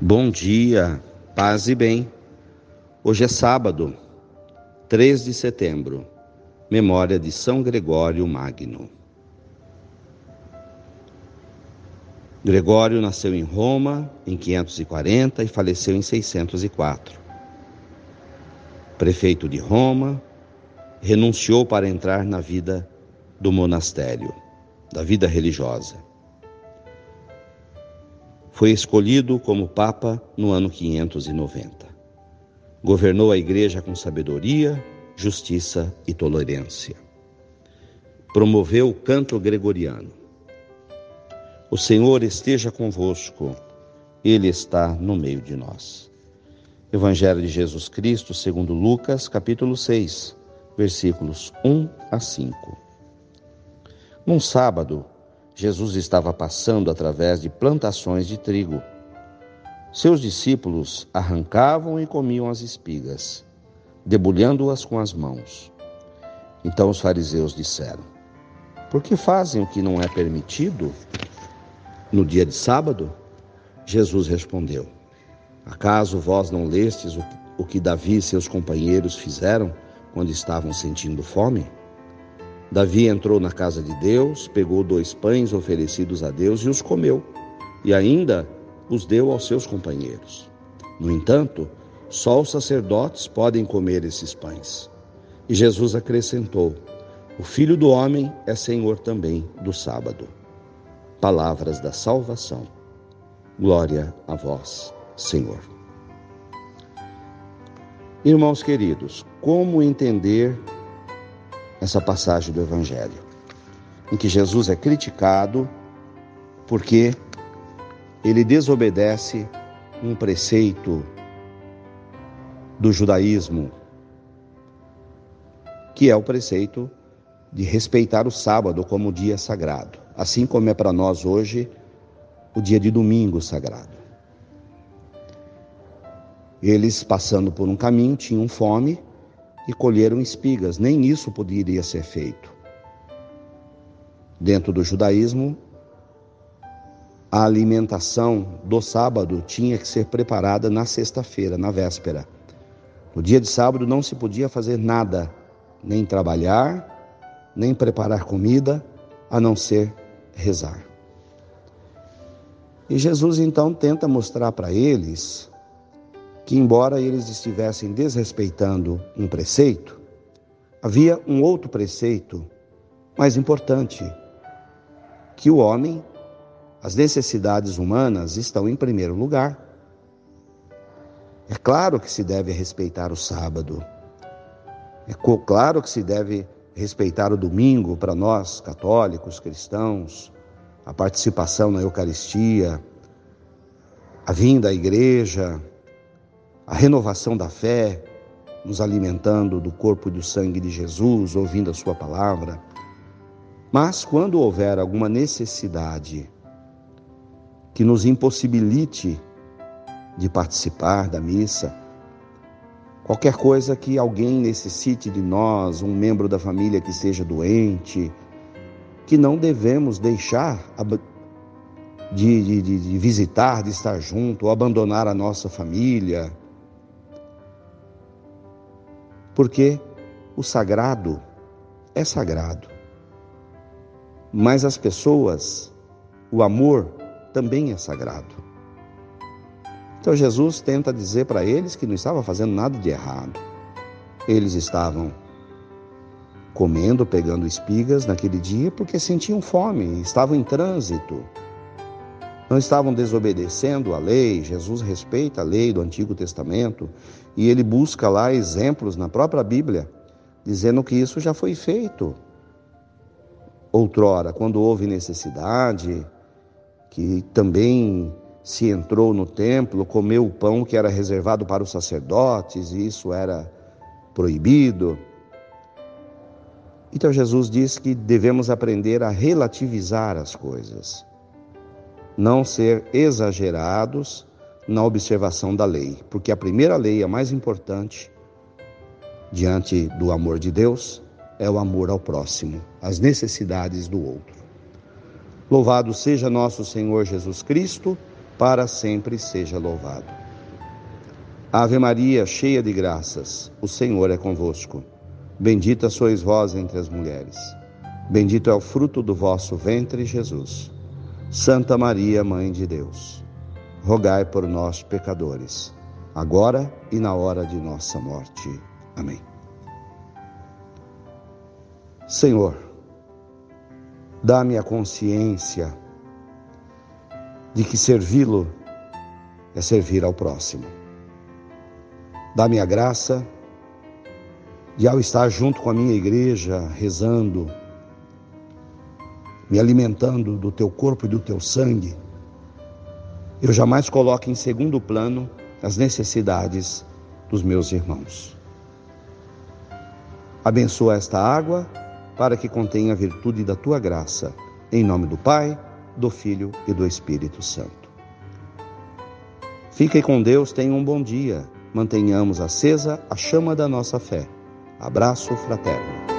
Bom dia, paz e bem. Hoje é sábado, 3 de setembro, memória de São Gregório Magno. Gregório nasceu em Roma em 540 e faleceu em 604. Prefeito de Roma, renunciou para entrar na vida do monastério, da vida religiosa foi escolhido como Papa no ano 590. Governou a Igreja com sabedoria, justiça e tolerância. Promoveu o canto gregoriano. O Senhor esteja convosco, Ele está no meio de nós. Evangelho de Jesus Cristo, segundo Lucas, capítulo 6, versículos 1 a 5. Num sábado, Jesus estava passando através de plantações de trigo. Seus discípulos arrancavam e comiam as espigas, debulhando-as com as mãos. Então os fariseus disseram: Por que fazem o que não é permitido no dia de sábado? Jesus respondeu: Acaso vós não lestes o que Davi e seus companheiros fizeram quando estavam sentindo fome? Davi entrou na casa de Deus, pegou dois pães oferecidos a Deus e os comeu, e ainda os deu aos seus companheiros. No entanto, só os sacerdotes podem comer esses pães. E Jesus acrescentou: O filho do homem é senhor também do sábado. Palavras da salvação. Glória a vós, Senhor. Irmãos queridos, como entender essa passagem do Evangelho, em que Jesus é criticado porque ele desobedece um preceito do judaísmo, que é o preceito de respeitar o sábado como dia sagrado, assim como é para nós hoje o dia de domingo sagrado. Eles, passando por um caminho, tinham fome e colheram espigas. Nem isso poderia ser feito. Dentro do judaísmo, a alimentação do sábado tinha que ser preparada na sexta-feira, na véspera. No dia de sábado não se podia fazer nada, nem trabalhar, nem preparar comida, a não ser rezar. E Jesus então tenta mostrar para eles que, embora eles estivessem desrespeitando um preceito, havia um outro preceito mais importante: que o homem, as necessidades humanas estão em primeiro lugar. É claro que se deve respeitar o sábado, é claro que se deve respeitar o domingo para nós, católicos, cristãos, a participação na Eucaristia, a vinda à igreja, a renovação da fé, nos alimentando do corpo e do sangue de Jesus, ouvindo a Sua palavra. Mas quando houver alguma necessidade que nos impossibilite de participar da missa, qualquer coisa que alguém necessite de nós, um membro da família que esteja doente, que não devemos deixar de, de, de, visitar, de estar junto, ou abandonar a nossa família, porque o sagrado é sagrado. Mas as pessoas, o amor também é sagrado. Então Jesus tenta dizer para eles que não estava fazendo nada de errado. Eles estavam comendo, pegando espigas naquele dia porque sentiam fome, estavam em trânsito. Não estavam desobedecendo a lei, Jesus respeita a lei do Antigo Testamento e ele busca lá exemplos na própria Bíblia, dizendo que isso já foi feito. Outrora, quando houve necessidade, que também se entrou no templo, comeu o pão que era reservado para os sacerdotes, e isso era proibido. Então Jesus diz que devemos aprender a relativizar as coisas não ser exagerados na observação da lei, porque a primeira lei, a mais importante, diante do amor de Deus, é o amor ao próximo, as necessidades do outro. Louvado seja nosso Senhor Jesus Cristo, para sempre seja louvado. Ave Maria, cheia de graças, o Senhor é convosco. Bendita sois vós entre as mulheres. Bendito é o fruto do vosso ventre, Jesus. Santa Maria, Mãe de Deus, rogai por nós, pecadores, agora e na hora de nossa morte. Amém. Senhor, dá-me a consciência de que servi-lo é servir ao próximo. Dá-me a graça de, ao estar junto com a minha igreja, rezando, me alimentando do teu corpo e do teu sangue, eu jamais coloque em segundo plano as necessidades dos meus irmãos. Abençoa esta água para que contenha a virtude da tua graça. Em nome do Pai, do Filho e do Espírito Santo. Fiquem com Deus, tenham um bom dia. Mantenhamos acesa a chama da nossa fé. Abraço fraterno.